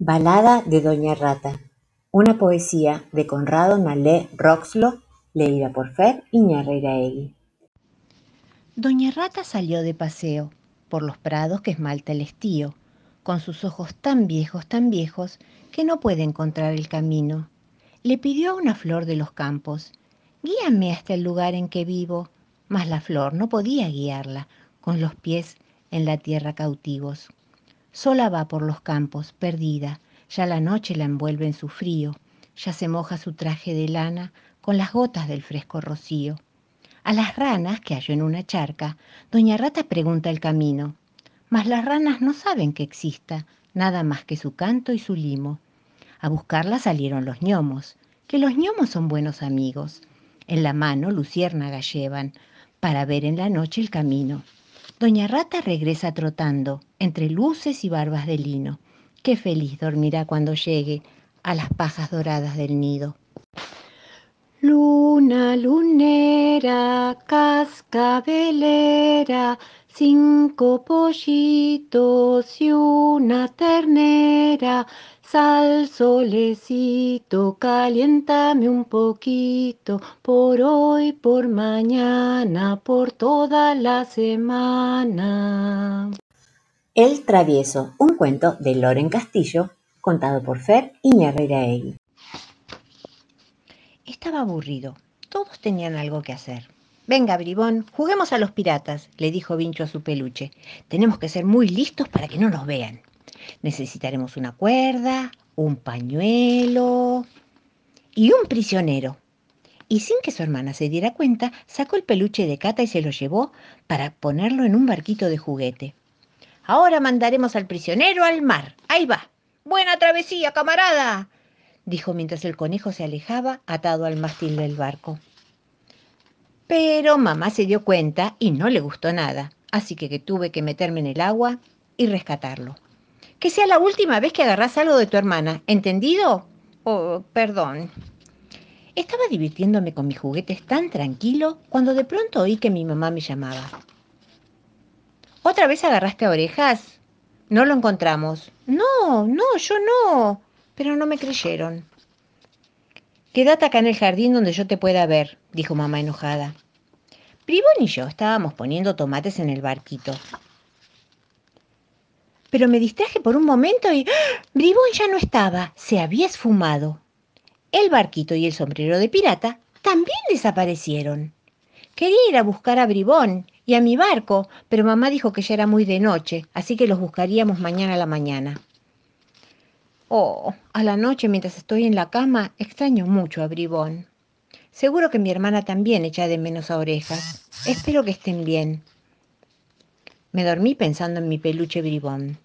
Balada de Doña Rata, una poesía de Conrado Nalé Roxlo, leída por Fer Iñarreiraegui. Doña Rata salió de paseo por los prados que esmalta el estío, con sus ojos tan viejos, tan viejos, que no puede encontrar el camino. Le pidió a una flor de los campos, guíame hasta el lugar en que vivo, mas la flor no podía guiarla, con los pies en la tierra cautivos. Sola va por los campos, perdida, ya la noche la envuelve en su frío, ya se moja su traje de lana con las gotas del fresco rocío. A las ranas que halló en una charca, doña Rata pregunta el camino, mas las ranas no saben que exista nada más que su canto y su limo. A buscarla salieron los ñomos, que los ñomos son buenos amigos. En la mano luciérnaga llevan, para ver en la noche el camino. Doña Rata regresa trotando entre luces y barbas de lino. Qué feliz dormirá cuando llegue a las pajas doradas del nido. Luna lunera, cascabelera, cinco pollitos y una ternera. Sal solecito, caliéntame un poquito, por hoy, por mañana, por toda la semana. El Travieso, un cuento de Loren Castillo, contado por Fer Iñarreiraegui. Estaba aburrido. Todos tenían algo que hacer. Venga, bribón, juguemos a los piratas, le dijo Vincho a su peluche. Tenemos que ser muy listos para que no nos vean. Necesitaremos una cuerda, un pañuelo y un prisionero. Y sin que su hermana se diera cuenta, sacó el peluche de Cata y se lo llevó para ponerlo en un barquito de juguete. Ahora mandaremos al prisionero al mar. Ahí va. Buena travesía, camarada, dijo mientras el conejo se alejaba atado al mástil del barco. Pero mamá se dio cuenta y no le gustó nada, así que, tuve que meterme en el agua y rescatarlo. Que sea la última vez que agarras algo de tu hermana, ¿entendido? Oh, perdón. Estaba divirtiéndome con mis juguetes tan tranquilo cuando de pronto oí que mi mamá me llamaba. ¿Otra vez agarraste orejas? No lo encontramos. No, no, yo no. Pero no me creyeron. Quédate acá en el jardín donde yo te pueda ver, dijo mamá enojada. Bribón y yo estábamos poniendo tomates en el barquito. Pero me distraje por un momento y ¡ah! Bribón ya no estaba, se había esfumado. El barquito y el sombrero de pirata también desaparecieron. Quería ir a buscar a Bribón y a mi barco, pero mamá dijo que ya era muy de noche, así que los buscaríamos mañana a la mañana. Oh, a la noche mientras estoy en la cama extraño mucho a Bribón. Seguro que mi hermana también echa de menos a orejas. Espero que estén bien. Me dormí pensando en mi peluche Bribón.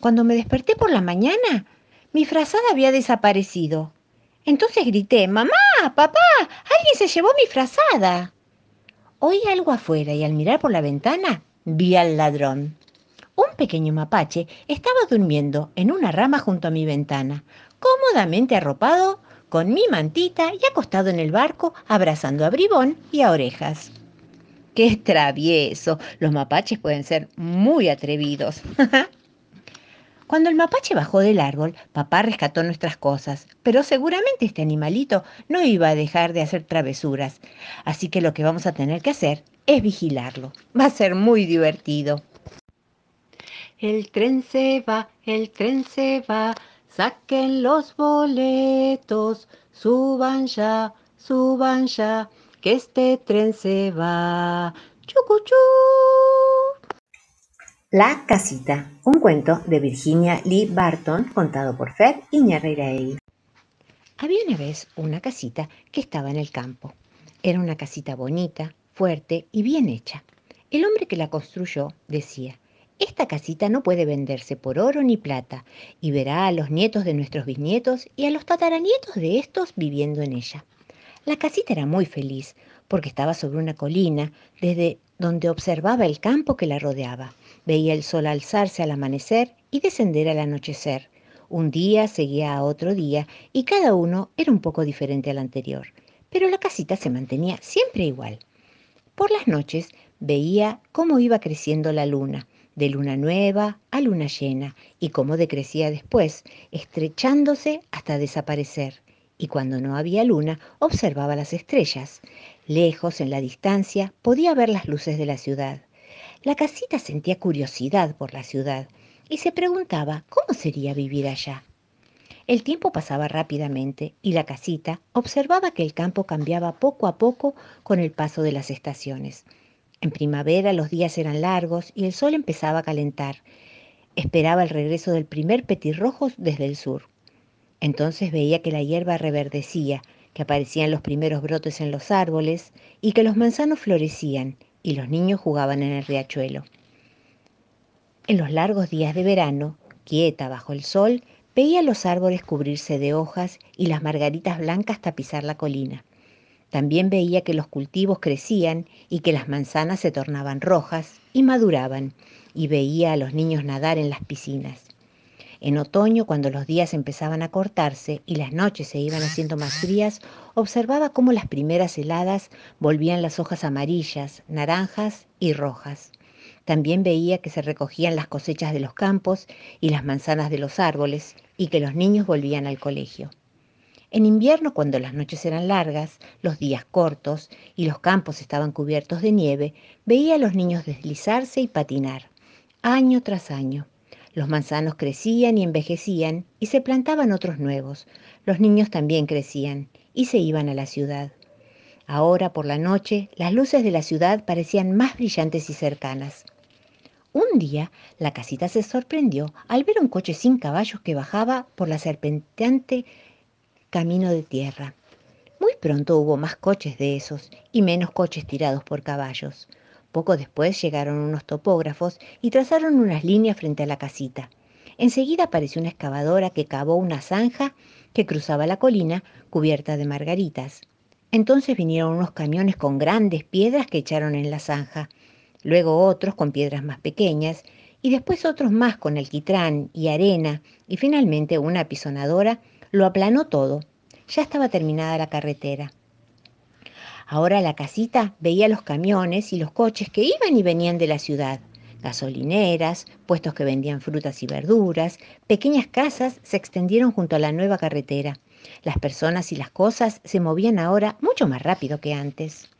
Cuando me desperté por la mañana, mi frazada había desaparecido. Entonces grité, Mamá, papá, alguien se llevó mi frazada. Oí algo afuera y al mirar por la ventana vi al ladrón. Un pequeño mapache estaba durmiendo en una rama junto a mi ventana, cómodamente arropado, con mi mantita y acostado en el barco, abrazando a Bribón y a Orejas. ¡Qué travieso! Los mapaches pueden ser muy atrevidos. Cuando el mapache bajó del árbol, papá rescató nuestras cosas, pero seguramente este animalito no iba a dejar de hacer travesuras, así que lo que vamos a tener que hacer es vigilarlo. Va a ser muy divertido. El tren se va, el tren se va, saquen los boletos, suban ya, suban ya, que este tren se va. ¡Chucuchú! La casita, un cuento de Virginia Lee Barton contado por Fer Iñarreiraegui. Había una vez una casita que estaba en el campo. Era una casita bonita, fuerte y bien hecha. El hombre que la construyó decía, esta casita no puede venderse por oro ni plata, y verá a los nietos de nuestros bisnietos y a los tataranietos de estos viviendo en ella. La casita era muy feliz, porque estaba sobre una colina, desde donde observaba el campo que la rodeaba. Veía el sol alzarse al amanecer y descender al anochecer. Un día seguía a otro día y cada uno era un poco diferente al anterior, pero la casita se mantenía siempre igual. Por las noches veía cómo iba creciendo la luna. de luna nueva a luna llena, y cómo decrecía después, estrechándose hasta desaparecer. Y cuando no había luna, observaba las estrellas. Lejos, en la distancia, podía ver las luces de la ciudad. La casita sentía curiosidad por la ciudad y se preguntaba cómo sería vivir allá. El tiempo pasaba rápidamente y la casita observaba que el campo cambiaba poco a poco con el paso de las estaciones. En primavera los días eran largos y el sol empezaba a calentar. Esperaba el regreso del primer petirrojo desde el sur. Entonces veía que la hierba reverdecía, que aparecían los primeros brotes en los árboles y que los manzanos florecían y los niños jugaban en el riachuelo. En los largos días de verano, quieta bajo el sol, Veía los árboles cubrirse de hojas y las margaritas blancas tapizar la colina. También veía que los cultivos crecían y que las manzanas se tornaban rojas y maduraban, y veía a los niños nadar en las piscinas. En otoño, cuando los días empezaban a cortarse y las noches se iban haciendo más frías, observaba cómo las primeras heladas volvían las hojas amarillas, naranjas y rojas. También veía que se recogían las cosechas de los campos y las manzanas de los árboles y que los niños volvían al colegio. En invierno, cuando las noches eran largas, los días cortos y los campos estaban cubiertos de nieve, veía a los niños deslizarse y patinar, año tras año. Los manzanos crecían y envejecían y se plantaban otros nuevos. Los niños también crecían y se iban a la ciudad. Ahora, por la noche, las luces de la ciudad parecían más brillantes y cercanas. Un día la casita se sorprendió al ver un coche sin caballos que bajaba por la serpenteante camino de tierra. Muy pronto hubo más coches de esos y menos coches tirados por caballos. Poco después llegaron unos topógrafos y trazaron unas líneas frente a la casita. Enseguida apareció una excavadora que cavó una zanja que cruzaba la colina cubierta de margaritas. Entonces vinieron unos camiones con grandes piedras que echaron en la zanja luego otros con piedras más pequeñas, y después otros más con alquitrán y arena, y finalmente una apisonadora lo aplanó todo. Ya estaba terminada la carretera. Ahora la casita veía los camiones y los coches que iban y venían de la ciudad. Gasolineras, puestos que vendían frutas y verduras, pequeñas casas se extendieron junto a la nueva carretera. Las personas y las cosas se movían ahora mucho más rápido que antes.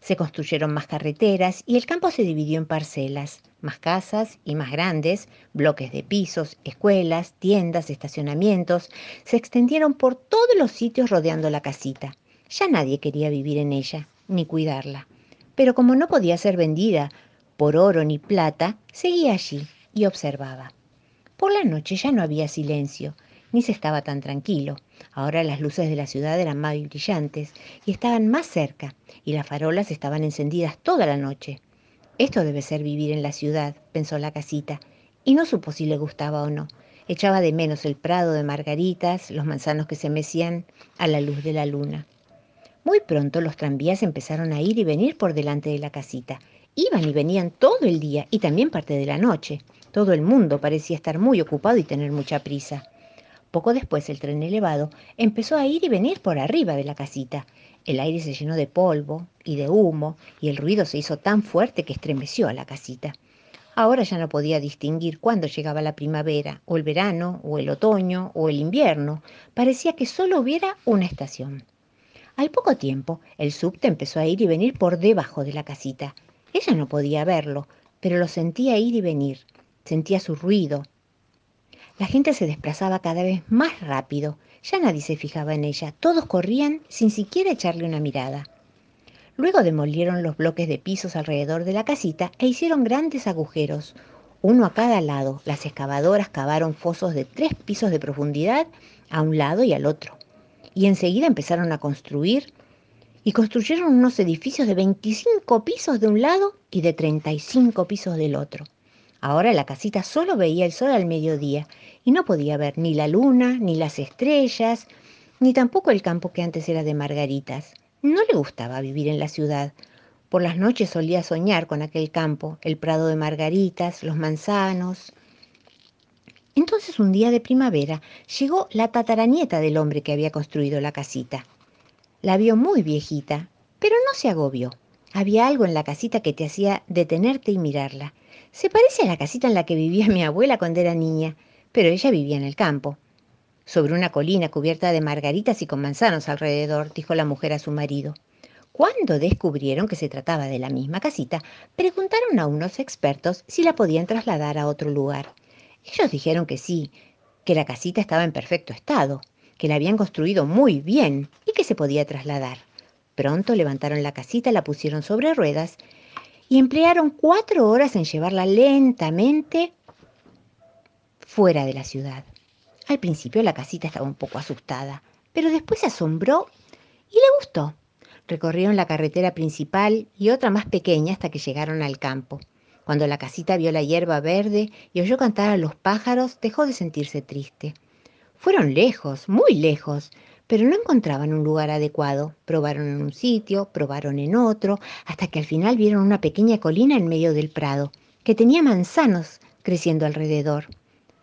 Se construyeron más carreteras y el campo se dividió en parcelas, más casas y más grandes, bloques de pisos, escuelas, tiendas, estacionamientos, se extendieron por todos los sitios rodeando la casita. Ya nadie quería vivir en ella, ni cuidarla. Pero como no podía ser vendida por oro ni plata, seguía allí y observaba. Por la noche ya no había silencio, ni se estaba tan tranquilo. Ahora las luces de la ciudad eran más brillantes y estaban más cerca, y las farolas estaban encendidas toda la noche. Esto debe ser vivir en la ciudad, pensó la casita, y no supo si le gustaba o no. Echaba de menos el prado de margaritas, los manzanos que se mecían a la luz de la luna. Muy pronto los tranvías empezaron a ir y venir por delante de la casita. Iban y venían todo el día y también parte de la noche. Todo el mundo parecía estar muy ocupado y tener mucha prisa. Poco después el tren elevado empezó a ir y venir por arriba de la casita. El aire se llenó de polvo y de humo y el ruido se hizo tan fuerte que estremeció a la casita. Ahora ya no podía distinguir cuándo llegaba la primavera, o el verano, o el otoño, o el invierno. Parecía que solo hubiera una estación. Al poco tiempo, el subte empezó a ir y venir por debajo de la casita. Ella no podía verlo, pero lo sentía ir y venir. Sentía su ruido, la gente se desplazaba cada vez más rápido. Ya nadie se fijaba en ella. Todos corrían sin siquiera echarle una mirada. Luego demolieron los bloques de pisos alrededor de la casita e hicieron grandes agujeros, uno a cada lado. Las excavadoras cavaron fosos de tres pisos de profundidad a un lado y al otro. Y enseguida empezaron a construir y construyeron unos edificios de 25 pisos de un lado y de 35 pisos del otro. Ahora la casita solo veía el sol al mediodía y no podía ver ni la luna, ni las estrellas, ni tampoco el campo que antes era de margaritas. No le gustaba vivir en la ciudad. Por las noches solía soñar con aquel campo, el prado de margaritas, los manzanos. Entonces un día de primavera llegó la tataranieta del hombre que había construido la casita. La vio muy viejita, pero no se agobió. Había algo en la casita que te hacía detenerte y mirarla. Se parece a la casita en la que vivía mi abuela cuando era niña, pero ella vivía en el campo. Sobre una colina cubierta de margaritas y con manzanos alrededor, dijo la mujer a su marido. Cuando descubrieron que se trataba de la misma casita, preguntaron a unos expertos si la podían trasladar a otro lugar. Ellos dijeron que sí, que la casita estaba en perfecto estado, que la habían construido muy bien y que se podía trasladar. Pronto levantaron la casita, la pusieron sobre ruedas y emplearon cuatro horas en llevarla lentamente fuera de la ciudad. Al principio la casita estaba un poco asustada, pero después se asombró y le gustó. Recorrieron la carretera principal y otra más pequeña hasta que llegaron al campo. Cuando la casita vio la hierba verde y oyó cantar a los pájaros, dejó de sentirse triste. Fueron lejos, muy lejos, pero no encontraban un lugar adecuado. Probaron en un sitio, probaron en otro, hasta que al final vieron una pequeña colina en medio del prado, que tenía manzanos creciendo alrededor.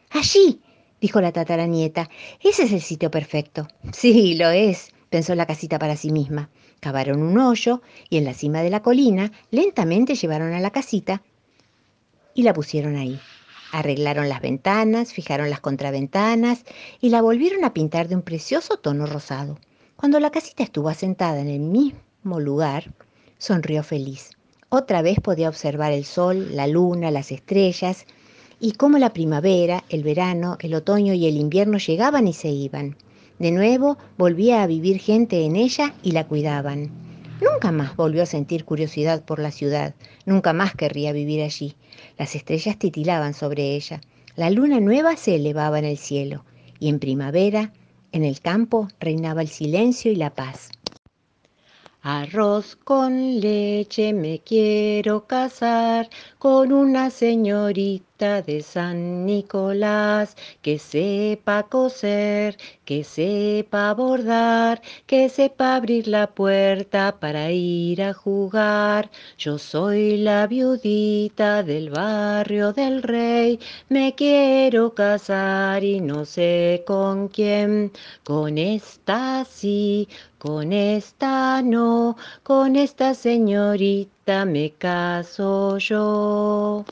Allí, dijo la tataranieta, ese es el sitio perfecto. Sí, lo es, pensó la casita para sí misma. Cavaron un hoyo y en la cima de la colina lentamente llevaron a la casita y la pusieron ahí. Arreglaron las ventanas, fijaron las contraventanas y la volvieron a pintar de un precioso tono rosado. Cuando la casita estuvo asentada en el mismo lugar, sonrió feliz. Otra vez podía observar el sol, la luna, las estrellas y cómo la primavera, el verano, el otoño y el invierno llegaban y se iban. De nuevo volvía a vivir gente en ella y la cuidaban. Nunca más volvió a sentir curiosidad por la ciudad, nunca más querría vivir allí. Las estrellas titilaban sobre ella, la luna nueva se elevaba en el cielo, y en primavera, en el campo, reinaba el silencio y la paz. Arroz con leche me quiero casar con una señorita de San Nicolás que sepa coser, que sepa bordar, que sepa abrir la puerta para ir a jugar. Yo soy la viudita del barrio del rey, me quiero casar y no sé con quién, con esta sí, con esta no, con esta señorita me caso yo.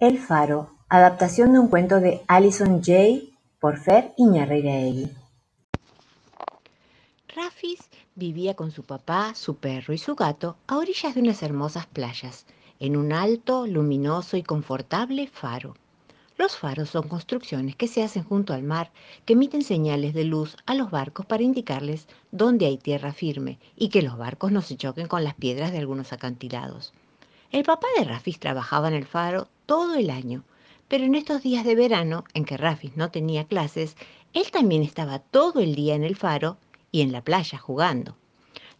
El Faro, adaptación de un cuento de Alison Jay por Fer Iñarreiraegui. Rafis vivía con su papá, su perro y su gato a orillas de unas hermosas playas, en un alto, luminoso y confortable faro. Los faros son construcciones que se hacen junto al mar que emiten señales de luz a los barcos para indicarles dónde hay tierra firme y que los barcos no se choquen con las piedras de algunos acantilados. El papá de Rafis trabajaba en el faro todo el año, pero en estos días de verano, en que Rafis no tenía clases, él también estaba todo el día en el faro y en la playa jugando.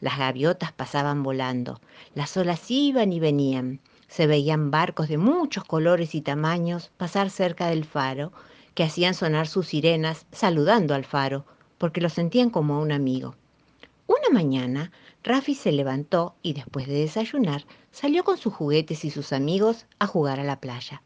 Las gaviotas pasaban volando, las olas iban y venían, se veían barcos de muchos colores y tamaños pasar cerca del faro, que hacían sonar sus sirenas saludando al faro, porque lo sentían como un amigo. Una mañana, Rafi se levantó y después de desayunar salió con sus juguetes y sus amigos a jugar a la playa.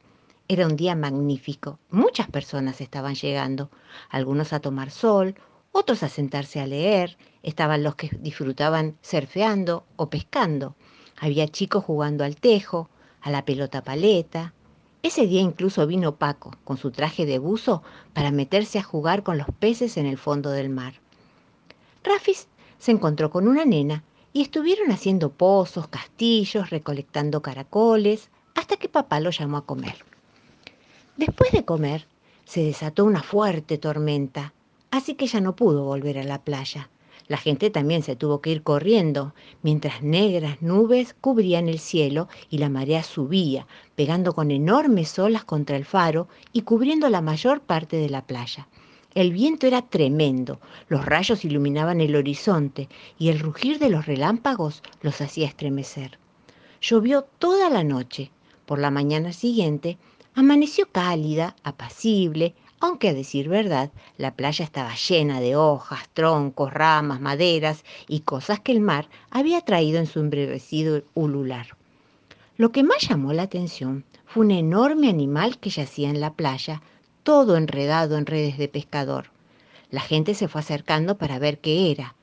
Era un día magnífico. Muchas personas estaban llegando, algunos a tomar sol, otros a sentarse a leer, estaban los que disfrutaban surfeando o pescando. Había chicos jugando al tejo, a la pelota paleta. Ese día incluso vino Paco, con su traje de buzo, para meterse a jugar con los peces en el fondo del mar. Rafis se encontró con una nena y estuvieron haciendo pozos, castillos, recolectando caracoles, hasta que papá lo llamó a comer. Después de comer, se desató una fuerte tormenta, así que ya no pudo volver a la playa. La gente también se tuvo que ir corriendo, mientras negras nubes cubrían el cielo y la marea subía, pegando con enormes olas contra el faro y cubriendo la mayor parte de la playa. El viento era tremendo, los rayos iluminaban el horizonte y el rugir de los relámpagos los hacía estremecer. Llovió toda la noche. Por la mañana siguiente amaneció cálida, apacible, aunque a decir verdad, la playa estaba llena de hojas, troncos, ramas, maderas y cosas que el mar había traído en su embrevecido ulular. Lo que más llamó la atención fue un enorme animal que yacía en la playa, todo enredado en redes de pescador. La gente se fue acercando para ver qué era.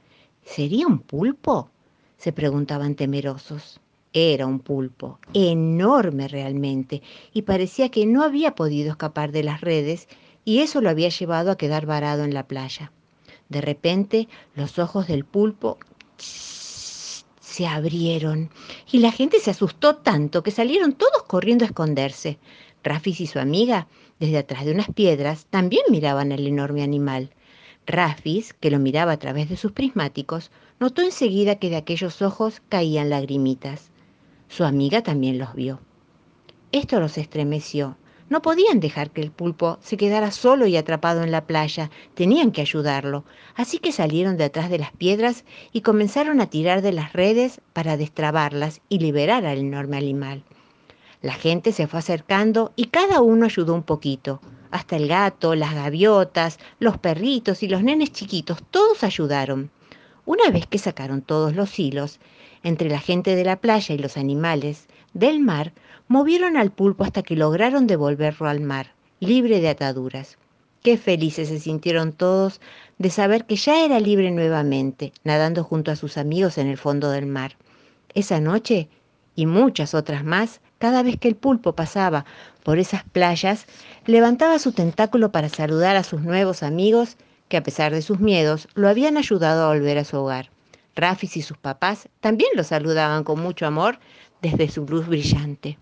¿Sería un pulpo? se preguntaban temerosos. Era un pulpo, enorme realmente, y parecía que no había podido escapar de las redes y eso lo había llevado a quedar varado en la playa. De repente, los ojos del pulpo se abrieron y la gente se asustó tanto que salieron todos corriendo a esconderse. Rafis y su amiga, desde atrás de unas piedras, también miraban al enorme animal. Rafis, que lo miraba a través de sus prismáticos, notó enseguida que de aquellos ojos caían lagrimitas. Su amiga también los vio. Esto los estremeció. No podían dejar que el pulpo se quedara solo y atrapado en la playa, tenían que ayudarlo, así que salieron de atrás de las piedras y comenzaron a tirar de las redes para destrabarlas y liberar al enorme animal. La gente se fue acercando y cada uno ayudó un poquito. Hasta el gato, las gaviotas, los perritos y los nenes chiquitos, todos ayudaron. Una vez que sacaron todos los hilos, entre la gente de la playa y los animales del mar, movieron al pulpo hasta que lograron devolverlo al mar, libre de ataduras. Qué felices se sintieron todos de saber que ya era libre nuevamente, nadando junto a sus amigos en el fondo del mar. Esa noche, y muchas otras más, cada vez que el pulpo pasaba por esas playas, levantaba su tentáculo para saludar a sus nuevos amigos que a pesar de sus miedos lo habían ayudado a volver a su hogar. Rafis y sus papás también lo saludaban con mucho amor desde su luz brillante.